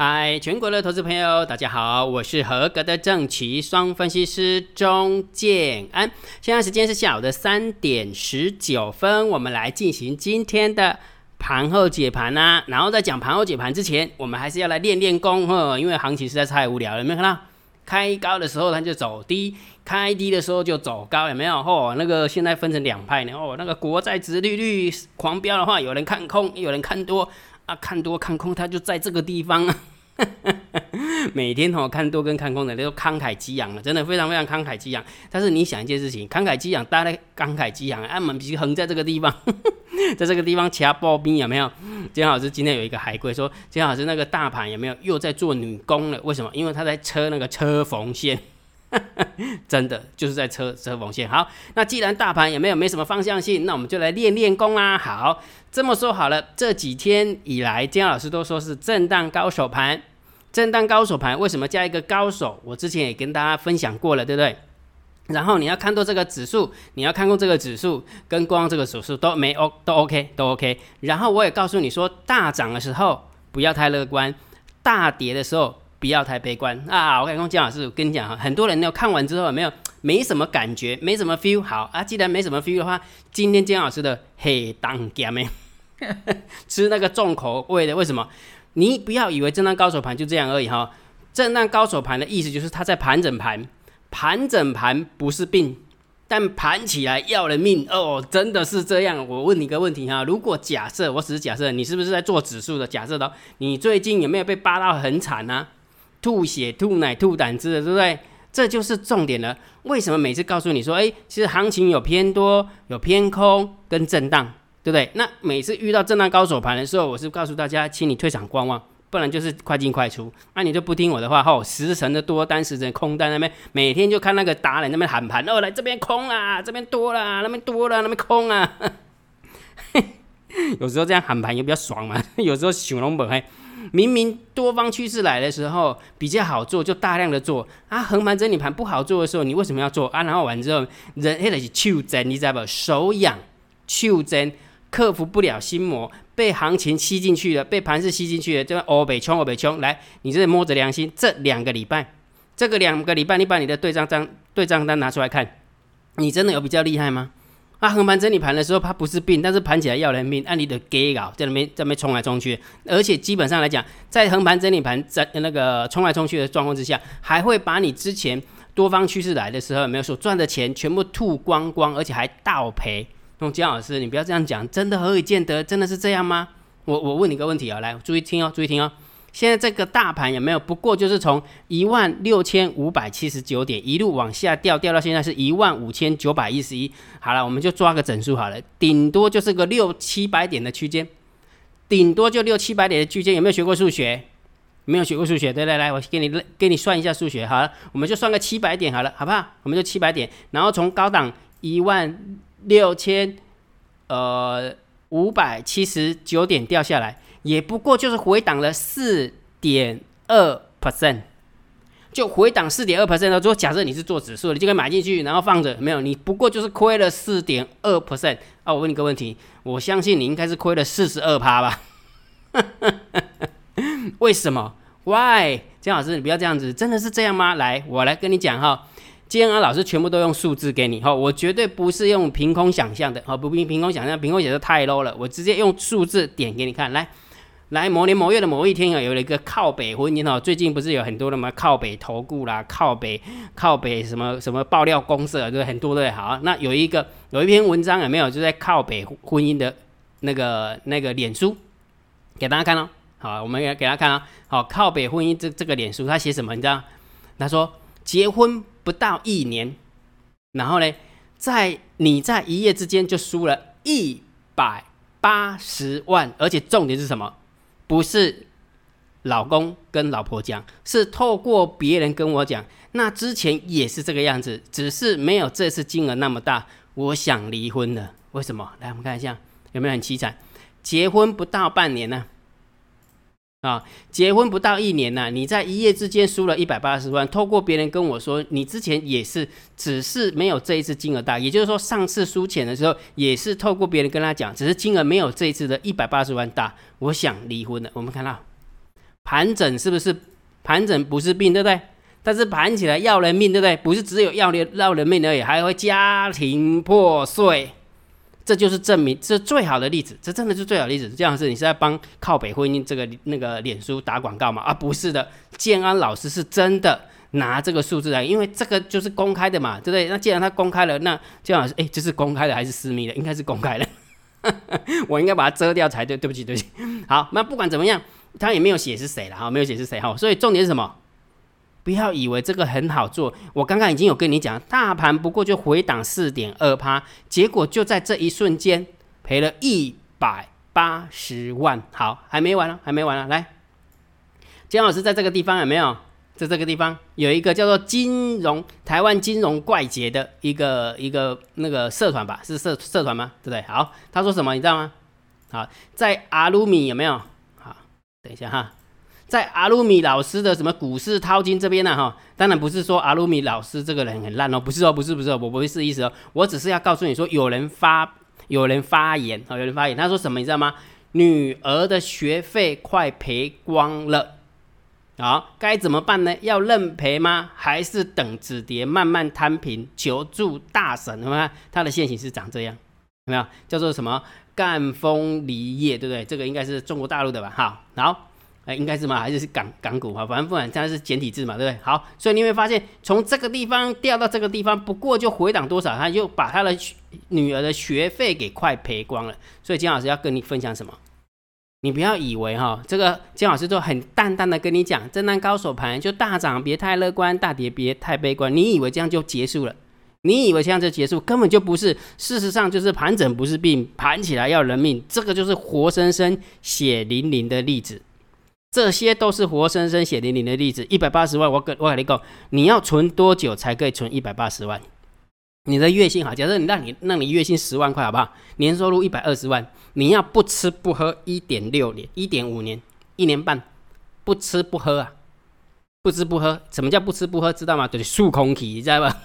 嗨，全国的投资朋友，大家好，我是合格的正奇双分析师钟建安。现在时间是下午的三点十九分，我们来进行今天的盘后解盘呐、啊。然后在讲盘后解盘之前，我们还是要来练练功呵，因为行情实在是太无聊了。有没有看到？开高的时候它就走低，开低的时候就走高，有没有？哦，那个现在分成两派呢。哦，那个国债值利率狂飙的话，有人看空，有人看多。啊，看多看空，它就在这个地方啊。每天吼看多跟看空的都慷慨激昂了，真的非常非常慷慨激昂。但是你想一件事情，慷慨激昂，大家慷慨激昂，啊，我们必须横在这个地方，在这个地方掐爆冰有没有？金老师今天有一个海龟说，金老师那个大盘有没有又在做女工了？为什么？因为他在车那个车缝线。真的就是在车车缝线。好，那既然大盘也没有没什么方向性，那我们就来练练功啊。好，这么说好了，这几天以来，姜老师都说是震荡高手盘。震荡高手盘为什么加一个高手？我之前也跟大家分享过了，对不对？然后你要看多这个指数，你要看空这个指数，跟光这个指数都没 O 都 OK 都 OK。然后我也告诉你说，大涨的时候不要太乐观，大跌的时候。不要太悲观啊！我跟你讲，姜老师，跟你讲哈，很多人呢看完之后有没有没什么感觉，没什么 feel。好啊，既然没什么 feel 的话，今天姜老师的黑当家咩，吃那个重口味的。为什么？你不要以为震荡高手盘就这样而已哈。震荡高手盘的意思就是它在盘整盘，盘整盘不是病。但盘起来要人命哦，真的是这样。我问你个问题哈，如果假设我只是假设，你是不是在做指数的？假设的，你最近有没有被扒到很惨呢、吐血、吐奶、吐胆汁的，对不对？这就是重点了。为什么每次告诉你说，哎，其实行情有偏多、有偏空跟震荡，对不对？那每次遇到震荡高手盘的时候，我是告诉大家，请你退场观望，不然就是快进快出。那、你就不听我的话，吼，十成的多单，十成空单那边，每天就看那个达人那边喊盘，哦，来这边空啊，这边多了，那边多了，那边空啊。有时候这样喊盘也比较爽嘛，有时候熊龙本还。明明多方趋势来的时候比较好做，就大量的做啊。横盘整理盘不好做的时候，你为什么要做啊？然后完之后，人黑的是手贱，你知道不？手痒，手贱，克服不了心魔，被行情吸进去了，被盘势吸进去了，就欧北冲，欧北冲。来，你这摸着良心，这两个礼拜，这个两个礼拜，你把你的对账单、对账单拿出来看，你真的有比较厉害吗？啊，横盘整理盘的时候，它不是病，但是盘起来要人命。按你的给搞，在那边在那边冲来冲去，而且基本上来讲，在横盘整理盘在那个冲来冲去的状况之下，还会把你之前多方趋势来的时候没有所赚的钱全部吐光光，而且还倒赔。那姜老师，你不要这样讲，真的何以见得？真的是这样吗？我我问你个问题啊，来注意听哦，注意听哦。现在这个大盘有没有？不过就是从一万六千五百七十九点一路往下掉，掉到现在是一万五千九百一十一。好了，我们就抓个整数好了，顶多就是个六七百点的区间，顶多就六七百点的区间。有没有学过数学？没有学过数学？对，来来，我给你给你算一下数学。好了，我们就算个七百点好了，好不好？我们就七百点，然后从高档一万六千呃五百七十九点掉下来。也不过就是回档了四点二 percent，就回档四点二 percent。如果假设你是做指数，你就可以买进去，然后放着，没有你不过就是亏了四点二 percent 啊！我问你个问题，我相信你应该是亏了四十二趴吧？为什么？Why？姜老师，你不要这样子，真的是这样吗？来，我来跟你讲哈。今天啊，老师全部都用数字给你哈，我绝对不是用凭空想象的，好，不凭凭空想象，凭空想象太 low 了，我直接用数字点给你看，来。来，某年某月的某一天啊，有了一个靠北婚姻哦。最近不是有很多的嘛，靠北投顾啦，靠北靠北什么什么爆料公社，对，很多对。好，那有一个有一篇文章有没有就在靠北婚姻的那个那个脸书，给大家看哦。好，我们给给大家看啊。好，靠北婚姻这这个脸书，他写什么？你知道？他说结婚不到一年，然后呢，在你在一夜之间就输了一百八十万，而且重点是什么？不是老公跟老婆讲，是透过别人跟我讲。那之前也是这个样子，只是没有这次金额那么大。我想离婚了，为什么？来，我们看一下有没有很凄惨。结婚不到半年呢、啊，结婚不到一年呢、啊，你在一夜之间输了一百八十万。透过别人跟我说，你之前也是，只是没有这一次金额大。也就是说，上次输钱的时候，也是透过别人跟他讲，只是金额没有这一次的一百八十万大。我想离婚了。我们看到盘整是不是？盘整不是病，对不对？但是盘起来要人命，对不对？不是只有要人要人命而已，还会家庭破碎。这就是证明，这是最好的例子。这真的是最好的例子。这样是你是在帮靠北婚姻这个那个脸书打广告吗？啊，不是的，建安老师是真的拿这个数字来，因为这个就是公开的嘛，对不对？那既然他公开了，那建安老师，哎，这是公开的还是私密的？应该是公开的，我应该把它遮掉才对。对不起，对不起。好，那不管怎么样。他也没有写是谁了哈，没有写是谁哈，所以重点是什么？不要以为这个很好做，我刚刚已经有跟你讲，大盘不过就回档四点二趴，结果就在这一瞬间赔了一百八十万。好，还没完了，还没完了，来，江老师在这个地方有没有？在这个地方有一个叫做金融台湾金融怪杰的一个一个那个社团吧？是社社团吗？对不对？好，他说什么你知道吗？好，在阿鲁米有没有？好等一下哈，在阿鲁米老师的什么股市淘金这边呢哈，当然不是说阿鲁米老师这个人很烂哦，不是哦，不是不是，我不是意思哦，我只是要告诉你说，有人发有人发言啊，有人发言，他说什么你知道吗？女儿的学费快赔光了，好，该怎么办呢？要认赔吗？还是等止跌慢慢摊平？求助大神，有没有？他的现形是长这样，有没有？叫做什么？赣锋锂业，对不对？这个应该是中国大陆的吧？好，好，哎，应该是吗？还是是港港股哈？反正不管，它是简体字嘛，对不对？好，所以你会发现，从这个地方掉到这个地方，不过就回档多少，他就把他的女儿的学费给快赔光了。所以金老师要跟你分享什么？你不要以为哈，这个金老师就很淡淡的跟你讲，震荡高手盘就大涨别太乐观，大跌别太悲观。你以为这样就结束了？你以为这样就结束，根本就不是。事实上，就是盘整不是病，盘起来要人命。这个就是活生生、血淋淋的例子。这些都是活生生、血淋淋的例子。一百八十万，我跟我跟你讲，你要存多久才可以存一百八十万？你的月薪好，假设你让你让你月薪十万块，好不好？年收入一百二十万，你要不吃不喝一点六年、一点五年、一年半，不吃不喝啊？不吃不喝，什么叫不吃不喝？知道吗？就是数空气，你知道吧？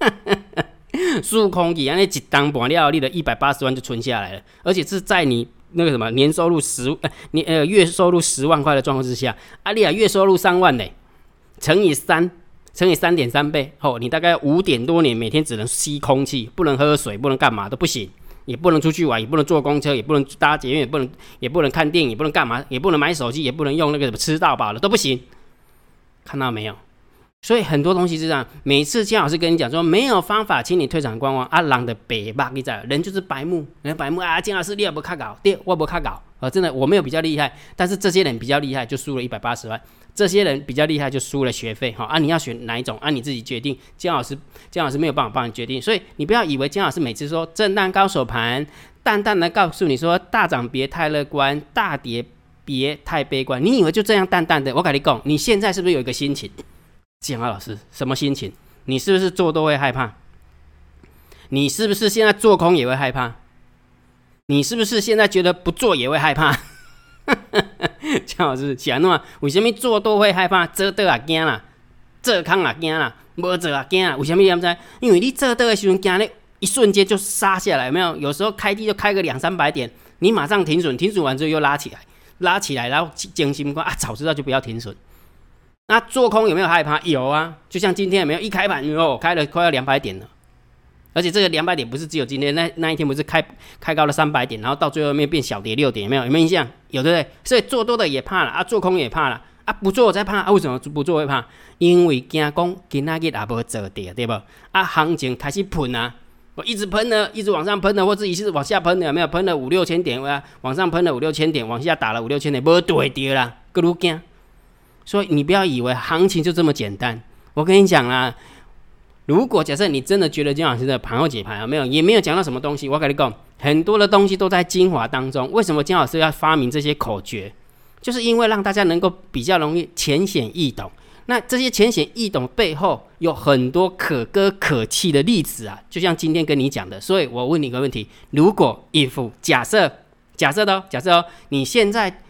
数空气，那一当半料，你的一百八十万就存下来了，而且是在你那个什么年收入十呃年呃月收入十万块的状况之下，阿丽亚月收入三万呢，乘以三，乘以三点三倍，哦，你大概五点多年，每天只能吸空气，不能喝水，不能干嘛都不行，也不能出去玩，也不能坐公车，也不能搭捷运，也不能也不能看电影，也不能干嘛，也不能买手机，也不能用那个什么吃到饱了都不行，看到没有？所以很多东西是这样，每次姜老师跟你讲说没有方法，请你退场观望。啊，人的白吧，你知道，人就是白目，人白目啊。姜老师，你也不看稿，对，我不看稿啊，真的我没有比较厉害，但是这些人比较厉害，就输了一百八十万。这些人比较厉害，就输了学费。哈啊，你要选哪一种啊？你自己决定。姜老师，姜老师没有办法帮你决定，所以你不要以为姜老师每次说震荡高手盘，淡淡的告诉你说大涨别太乐观，大跌别太悲观。你以为就这样淡淡的？我跟你讲，你现在是不是有一个心情？蒋老师，什么心情？你是不是做多会害怕？你是不是现在做空也会害怕？你是不是现在觉得不做也会害怕？蒋老师，想弄啊？为什么做多会害怕？做多啊惊啦，做空啊惊啦，无做啊惊啦？为什么？你知？因为你做多的时候惊咧，一瞬间就杀下来，没有？有时候开低就开个两三百点，你马上停损，停损完之后又拉起来，拉起来，然后惊心慌啊！早知道就不要停损。那做空有没有害怕？有啊，就像今天有没有一开盘哟，开了快要两百点了，而且这个两百点不是只有今天，那那一天不是开开高了三百点，然后到最后面变小跌六点，有没有？有没有印象？有对不对？所以做多的也怕了啊，做空也怕了啊，不做我再怕啊？为什么不做会怕？因为惊讲今仔日也无做跌，对不？啊，行情开始喷啊，我一直喷呢，一直往上喷的，或者一直往下喷的，有没有？喷了五六千点啊，往上喷了五六千点，往下打了五六千点，无对跌啦，更惊。所以你不要以为行情就这么简单。我跟你讲啦，如果假设你真的觉得金老师的盘后解盘啊没有，也没有讲到什么东西，我跟你讲，很多的东西都在精华当中。为什么金老师要发明这些口诀？就是因为让大家能够比较容易浅显易懂。那这些浅显易懂背后有很多可歌可泣的例子啊，就像今天跟你讲的。所以我问你一个问题：如果 if 假设假设的哦，假设哦，你现在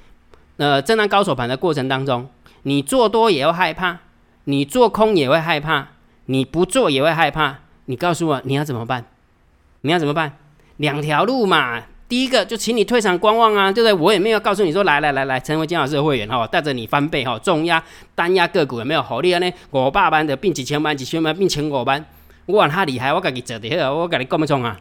呃震荡高手盘的过程当中。你做多也会害怕，你做空也会害怕，你不做也会害怕。你告诉我你要怎么办？你要怎么办？两条路嘛，第一个就请你退场观望啊，对不对？我也没有告诉你说来来来来成为江老师的会员哈，带着你翻倍哈，重压单压个股有没有好厉害呢？五百万的变几千万，几千万变千五万，哇，他厉害，我给你折的，我给你干么冲啊？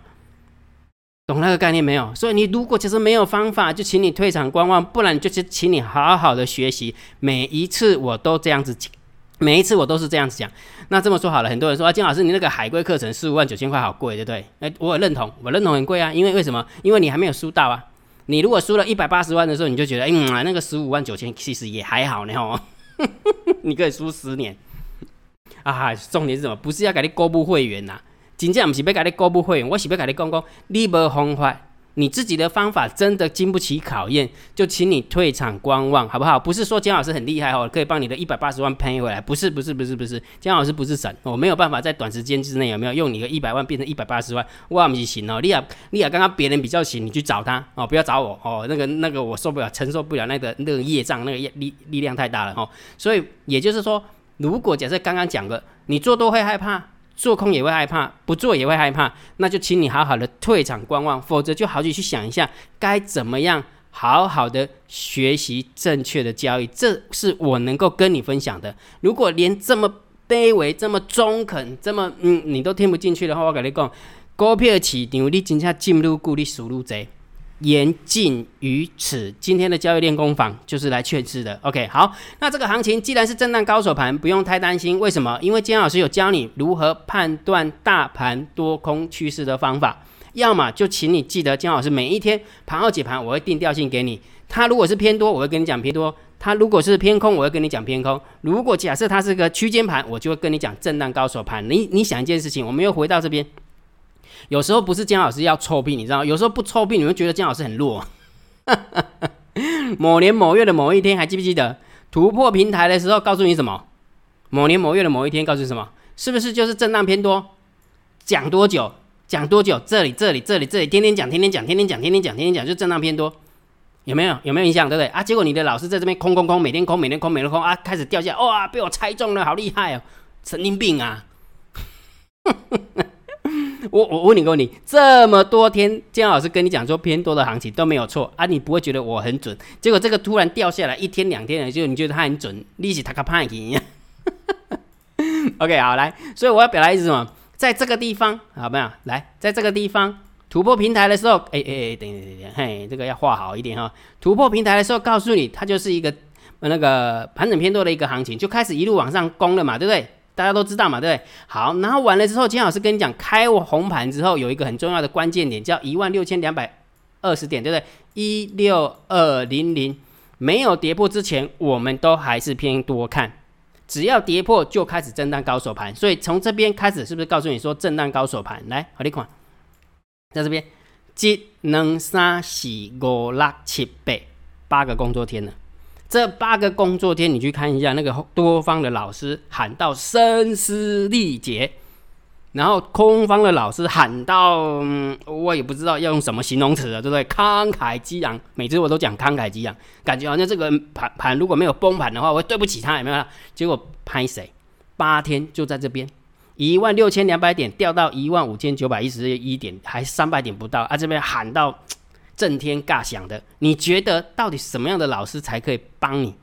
懂那个概念没有？所以你如果其实没有方法，就请你退场观望，不然就是请你好好的学习。每一次我都这样子讲，每一次我都是这样子讲。那这么说好了，很多人说啊，金老师，你那个海龟课程四五万九千块好贵，对不对？哎，我也认同，我认同很贵啊，因为为什么？因为你还没有输到啊。你如果输了一百八十万的时候，你就觉得，嗯，那个十五万九千其实也还好呢哦。你可以输十年啊。重点是什么？不是要给你公布会员呐、真正不是要给你公布会员，我是要给你讲讲，你没方法。你自己的方法真的经不起考验，就请你退场观望，好不好？不是说姜老师很厉害哦，可以帮你的一百八十万赔回来，不是，不是，不是，不是，姜老师不是神，我没有办法在短时间之内有没有用你的一百万变成一百八十万，我不行哦。你俩，你俩刚刚别人比较行，你去找他哦，不要找我哦，那个那个我受不了，承受不了那个那个业障，那个力力量太大了哦。所以也就是说，如果假设刚刚讲的，你做多会害怕。做空也会害怕，不做也会害怕，那就请你好好的退场观望，否则就好好去想一下该怎么样好好的学习正确的交易，这是我能够跟你分享的。如果连这么卑微、这么中肯、这么嗯你都听不进去的话，我跟你讲，股票市场你真正进入股，你输入贼。言尽于此，今天的交易练功坊就是来劝世的。OK，好，那这个行情既然是震荡高手盘，不用太担心。为什么？因为姜老师有教你如何判断大盘多空趋势的方法。要么就请你记得，姜老师每一天盘后解盘，我会定调性给你。它如果是偏多，我会跟你讲偏多；它如果是偏空，我会跟你讲偏空。如果假设它是个区间盘，我就会跟你讲震荡高手盘。你你想一件事情，我们又回到这边。有时候不是姜老师要臭屁，你知道？有时候不臭屁，你会觉得姜老师很弱。某年某月的某一天，还记不记得突破平台的时候，告诉你什么？某年某月的某一天，告诉你什么？是不是就是震荡偏多？讲多久？讲多久？这里这里这里这里，天天讲，天天讲，天天讲，天天讲，天天讲，就震荡偏多。有没有？有没有印象？对不对啊？结果你的老师在这边空空空，每天空，每天空，每天空啊，开始掉下，哇，被我猜中了，好厉害哦！神经病啊！我我问你个问题，这么多天姜老师跟你讲说偏多的行情都没有错啊，你不会觉得我很准？结果这个突然掉下来一天两天的，就你觉得它很准？利息他卡潘一样。OK，好来，所以我要表达意思什么？在这个地方，好没有？来，在这个地方突破平台的时候，哎哎哎，等等等等，嘿，这个要画好一点哈。突破平台的时候，告诉你它就是一个那个盘整偏多的一个行情，就开始一路往上攻了嘛，对不对？大家都知道嘛，对不对？好，然后完了之后，金老师跟你讲，开红盘之后有一个很重要的关键点，叫一万六千两百二十点，对不对？一六二零零没有跌破之前，我们都还是偏多看，只要跌破就开始震荡高手盘。所以从这边开始，是不是告诉你说震荡高手盘？来，好，你看，在这边，一、两、三、四、五、六、七、八，八个工作天了。这八个工作天，你去看一下，那个多方的老师喊到声嘶力竭，然后空方的老师喊到，我也不知道要用什么形容词了，对不对？慷慨激昂，每次我都讲慷慨激昂，感觉好像这个盘盘如果没有崩盘的话，我对不起他，有没有？结果拍谁？八天就在这边，一万六千两百点掉到一万五千九百一十一点，还三百点不到啊！这边喊到。震天尬响的，你觉得到底什么样的老师才可以帮你？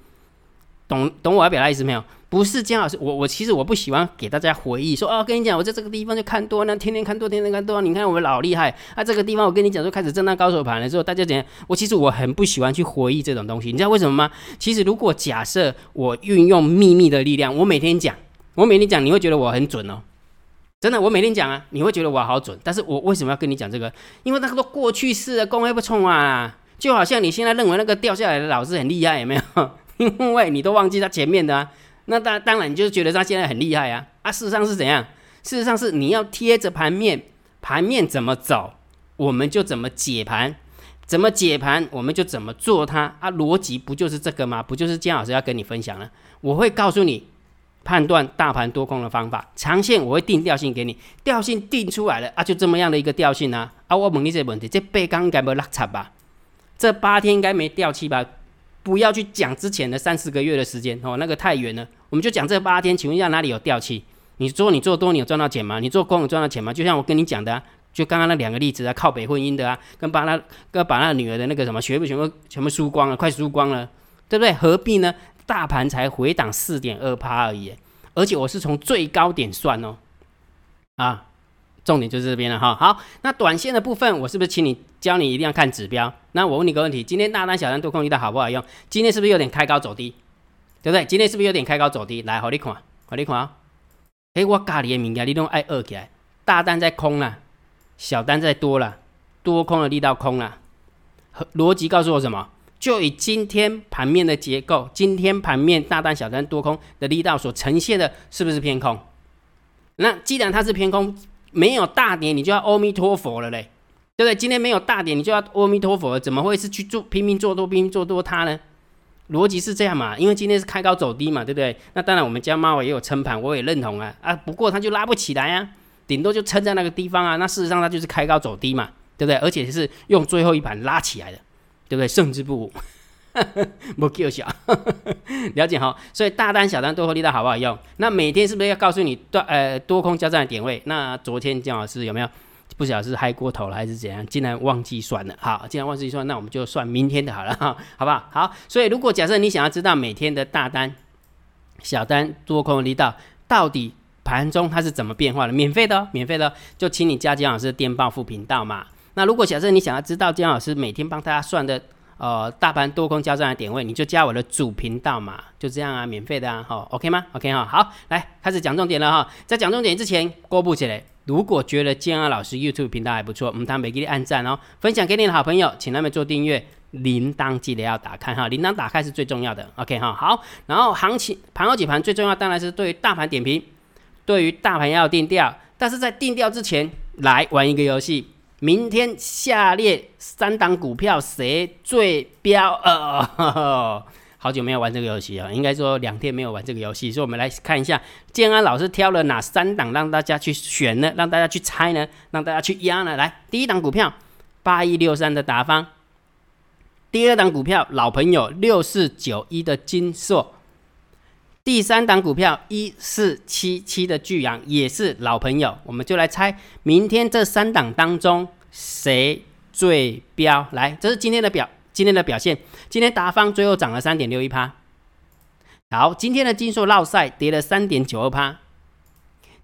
懂懂我要表达意思没有？不是姜老师，我我其实我不喜欢给大家回忆说哦，跟你讲，我在这个地方就看多，那天天看多，天天看多，你看我们老厉害啊！这个地方我跟你讲说开始震荡高手盘的时候，大家怎样？我其实我很不喜欢去回忆这种东西，你知道为什么吗？其实如果假设我运用秘密的力量，我每天讲，我每天讲，你会觉得我很准哦。真的，我每天讲啊，你会觉得我好准。但是我为什么要跟你讲这个？因为那个都过去式的，公会不冲啊。就好像你现在认为那个掉下来的老师很厉害，有没有？因为你都忘记他前面的啊。那当当然，你就觉得他现在很厉害啊。啊，事实上是怎样？事实上是你要贴着盘面，盘面怎么走，我们就怎么解盘，怎么解盘，我们就怎么做它啊。逻辑不就是这个吗？不就是姜老师要跟你分享了？我会告诉你。判断大盘多空的方法，长线我会定调性给你，调性定出来了啊，就这么样的一个调性啊。啊，我问你这个问题，这背刚应该没落差吧？这八天应该没掉期吧？不要去讲之前的三四个月的时间哦，那个太远了。我们就讲这八天，请问一下哪里有掉期？你说你做多，你有赚到钱吗？你做空有赚到钱吗？就像我跟你讲的啊，就刚刚那两个例子啊，靠北婚姻的啊，跟把他跟把他女儿的那个什么学费全部全部输光了，快输光了，对不对？何必呢？大盘才回档四点二趴而已，而且我是从最高点算哦，啊，重点就是这边了哈。好，那短线的部分，我是不是请你教你一定要看指标？那我问你个问题：今天大单、小单、多空力道好不好用？今天是不是有点开高走低？对不对？今天是不是有点开高走低？来，好你看，好你看啊！哎，我教你的物件，你都爱二起来。大单在空了，小单在多了，多空的力道空了。逻辑告诉我什么？就以今天盘面的结构，今天盘面大单、小单、多空的力道所呈现的，是不是偏空？那既然它是偏空，没有大跌，你就要阿弥陀佛了嘞，对不对？今天没有大跌，你就要阿弥陀佛，怎么会是去做拼命做多、拼命做多它呢？逻辑是这样嘛？因为今天是开高走低嘛，对不对？那当然，我们家猫也有撑盘，我也认同啊啊！不过它就拉不起来啊，顶多就撑在那个地方啊。那事实上它就是开高走低嘛，对不对？而且是用最后一盘拉起来的，对不对？胜之不武，不够小，了解哈。所以大单、小单、多空力道好不好用？那每天是不是要告诉你多呃多空交战的点位？那昨天姜老师有没有？不晓得是嗨过头了还是怎样，竟然忘记算了。好，既然忘记算，那我们就算明天的好了，好不好？好，所以如果假设你想要知道每天的大单、小单、多空力道到底盘中它是怎么变化的，免费的，免费的，就请你加姜老师的电报副频道嘛。那如果假设你想要知道姜老师每天帮大家算的，呃，大盘多空交战的点位，你就加我的主频道嘛，就这样啊，免费的啊，好，OK 吗？OK 哈，好，来开始讲重点了哈，在讲重点之前，公布起来。如果觉得建安老师 YouTube 频道还不错，我们他们给你按赞哦，分享给你的好朋友，请他们做订阅，铃铛记得要打开哈，铃铛打开是最重要的，OK 哈，好，然后行情盘后解盘最重要当然是对于大盘点评，对于大盘要定调，但是在定调之前来玩一个游戏，明天下列三档股票谁最标呃？好久没有玩这个游戏啊，应该说两天没有玩这个游戏，所以我们来看一下建安老师挑了哪三档让大家去选呢？让大家去猜呢？让大家去压呢？来，第一档股票八一六三的达方，第二档股票老朋友六四九一的金硕，第三档股票一四七七的巨阳也是老朋友，我们就来猜明天这三档当中谁最飙？来，这是今天的表。今天的表现，今天达方最后涨了三点六一趴。好，今天的金硕落赛跌了三点九二趴。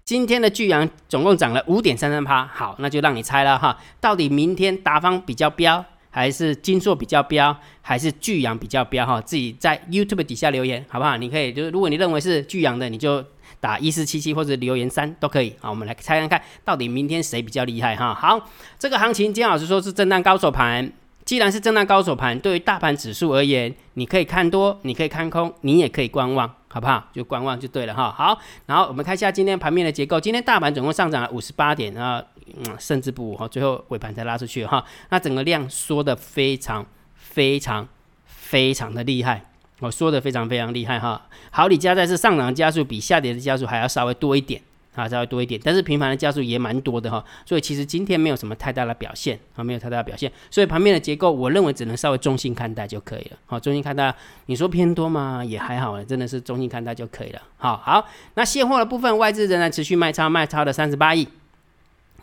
今天的巨阳总共涨了五点三三趴。好，那就让你猜了哈，到底明天达方比较飙，还是金硕比较飙，还是巨阳比较飙哈？自己在 YouTube 底下留言好不好？你可以就是如果你认为是巨阳的，你就打一四七七或者留言三都可以。好，我们来猜看看到底明天谁比较厉害哈？好，这个行情金老师说是震荡高手盘。既然是震荡高手盘，对于大盘指数而言，你可以看多，你可以看空，你也可以观望，好不好？就观望就对了哈。好，然后我们看一下今天盘面的结构。今天大盘总共上涨了五十八点啊，嗯，甚至不哈，最后尾盘才拉出去哈。那整个量缩的非常非常非常的厉害，我说的非常非常厉害哈。好，你加在是上涨的加速比下跌的加速还要稍微多一点。啊，稍微多一点，但是平盘的加速也蛮多的哈，所以其实今天没有什么太大的表现啊，没有太大的表现，所以盘面的结构，我认为只能稍微中性看待就可以了。好，中性看待，你说偏多吗？也还好，真的是中性看待就可以了。好，好，那现货的部分，外资仍然持续卖超，卖超了三十八亿，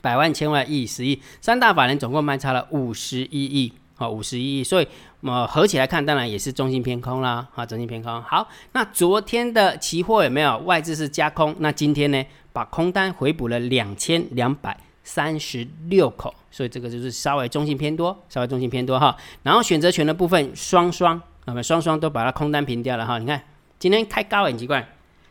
百万、千万、亿、十亿，三大法人总共卖差了五十一亿，好，五十一亿，所以呃合起来看，当然也是中性偏空啦，啊，中性偏空。好，那昨天的期货有没有外资是加空？那今天呢？把空单回补了两千两百三十六口，所以这个就是稍微中性偏多，稍微中性偏多哈。然后选择权的部分双双，那么双双都把它空单平掉了哈。你看今天开高很奇怪，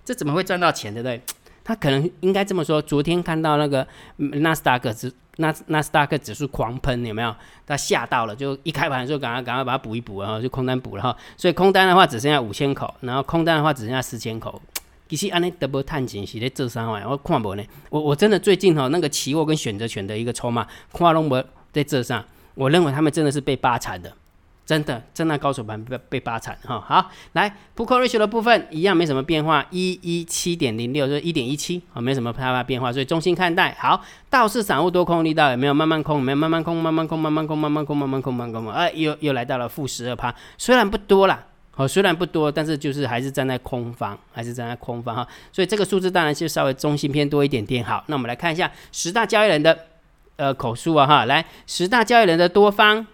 这怎么会赚到钱对不对？他可能应该这么说，昨天看到那个纳斯达克指纳纳斯达克指数狂喷，有没有？他吓到了，就一开盘的时候赶快赶快把它补一补，然后就空单补了哈。所以空单的话只剩下五千口，然后空单的话只剩下四千口。其实安尼 double 探钱是咧做啥玩意？我看无呢，我我真的最近哈那个期货跟选择权的一个筹码，看拢无在这上。我认为他们真的是被扒惨的，真的，真的高手盘被被扒惨哈。好，来 put call ratio 的部分一样没什么变化，一一七点零六就是一点一七啊，没什么太大变化，所以中性看待。好，倒是散户多空力道有没有慢慢空？没有慢慢空？慢慢空，慢慢空，慢慢空，慢慢空，慢慢空，哎，又又来到了负十二趴，虽然不多啦。哦，虽然不多，但是就是还是站在空方，还是站在空方哈，所以这个数字当然就稍微中性偏多一点点。好，那我们来看一下十大交易人的呃口述啊哈，来十大交易人的多方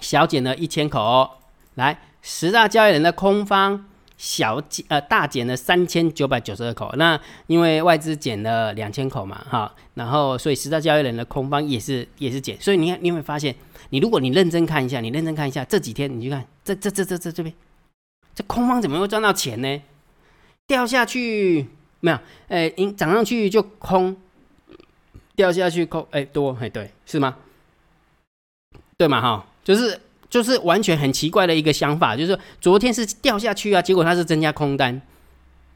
小减了一千口，哦，来十大交易人的空方小减呃大减了三千九百九十二口，那因为外资减了两千口嘛哈，然后所以十大交易人的空方也是也是减，所以你看你会发现，你如果你认真看一下，你认真看一下这几天，你去看这这这这这这边，这空方怎么会赚到钱呢？掉下去没有？哎，涨上去就空，掉下去空，哎，多，哎，对，是吗？对嘛，哈，就是就是完全很奇怪的一个想法，就是说昨天是掉下去啊，结果它是增加空单，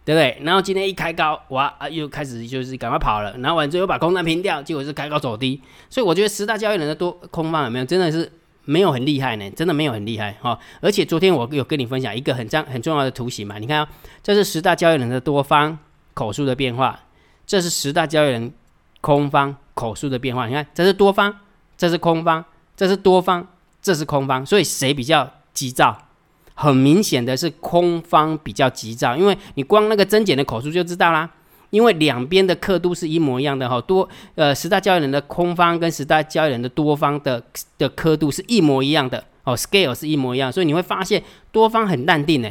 对不对？然后今天一开高，哇，啊，又开始就是赶快跑了，然后完之后又把空单平掉，结果是开高走低，所以我觉得十大交易人的多空方有没有？真的是。没有很厉害呢，真的没有很厉害哈。而且昨天我有跟你分享一个很重很重要的图形嘛，你看啊，这是十大交易人的多方口数的变化，这是十大交易人空方口数的变化。你看，这是多方，这是空方，这是多方，这是空方，所以谁比较急躁？很明显的是空方比较急躁，因为你光那个增减的口数就知道啦。因为两边的刻度是一模一样的哈，多呃十大交易人的空方跟十大交易人的多方的的刻度是一模一样的哦，scale 是一模一样，所以你会发现多方很淡定呢，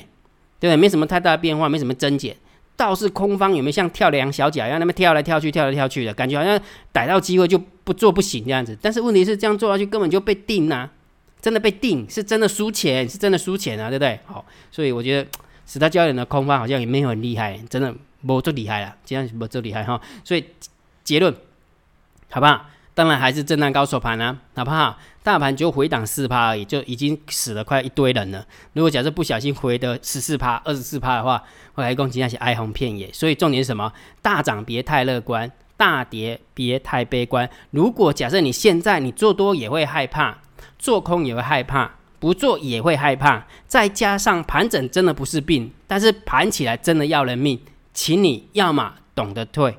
对不对？没什么太大的变化，没什么增减，倒是空方有没有像跳梁小甲一样那么跳来跳去，跳来跳去的感觉，好像逮到机会就不做不行这样子。但是问题是这样做下去根本就被定啦、真的被定，是真的输钱，是真的输钱啊，对不对？好，所以我觉得十大交易人的空方好像也没有很厉害，真的。没这厉害了，这样没这厉害哈，所以结论好不好？当然还是震荡高手盘啊，好不好？大盘就回档四趴而已，就已经死了快一堆人了。如果假设不小心回的十四趴、二十四趴的话，会来攻击那些哀鸿遍野。所以重点是什么？大涨别太乐观，大跌别太悲观。如果假设你现在你做多也会害怕，做空也会害怕，不做也会害怕，再加上盘整真的不是病，但是盘起来真的要人命。请你要么懂得退，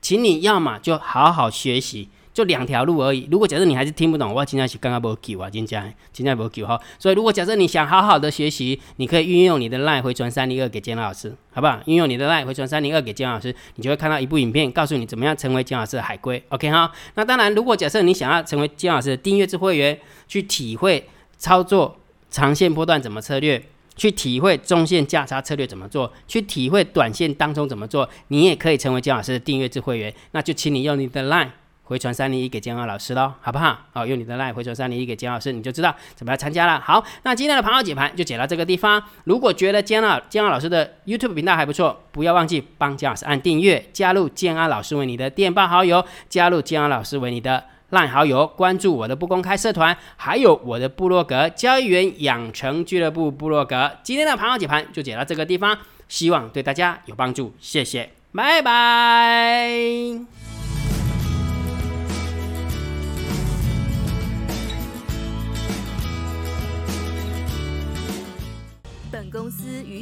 请你要么就好好学习，就两条路而已。如果假设你还是听不懂，我今天是刚刚没救啊，今天今天没救哈。所以如果假设你想好好的学习，你可以运用你的 LINE 回传三零二给建老师，好不好？运用你的 LINE 回传三零二给建老师，你就会看到一部影片，告诉你怎么样成为建老师的海龟。OK 哈。那当然，如果假设你想要成为建老师的订阅制会员，去体会操作长线波段怎么策略。去体会中线价差策略怎么做，去体会短线当中怎么做，你也可以成为姜老师的订阅制会员。那就请你用你的 line 回传三零一给姜老师喽，好不好？好，用你的 line 回传三零一给姜老师，你就知道怎么来参加了。好，那今天的盘后解盘就解到这个地方。如果觉得姜老姜老师的 YouTube 频道还不错，不要忘记帮姜老师按订阅，加入建安老师为你的电报好友，加入建安老师为你的。赖好友，关注我的不公开社团，还有我的部落格交易员养成俱乐部部落格。今天的盘后解盘就解到这个地方，希望对大家有帮助，谢谢，拜拜。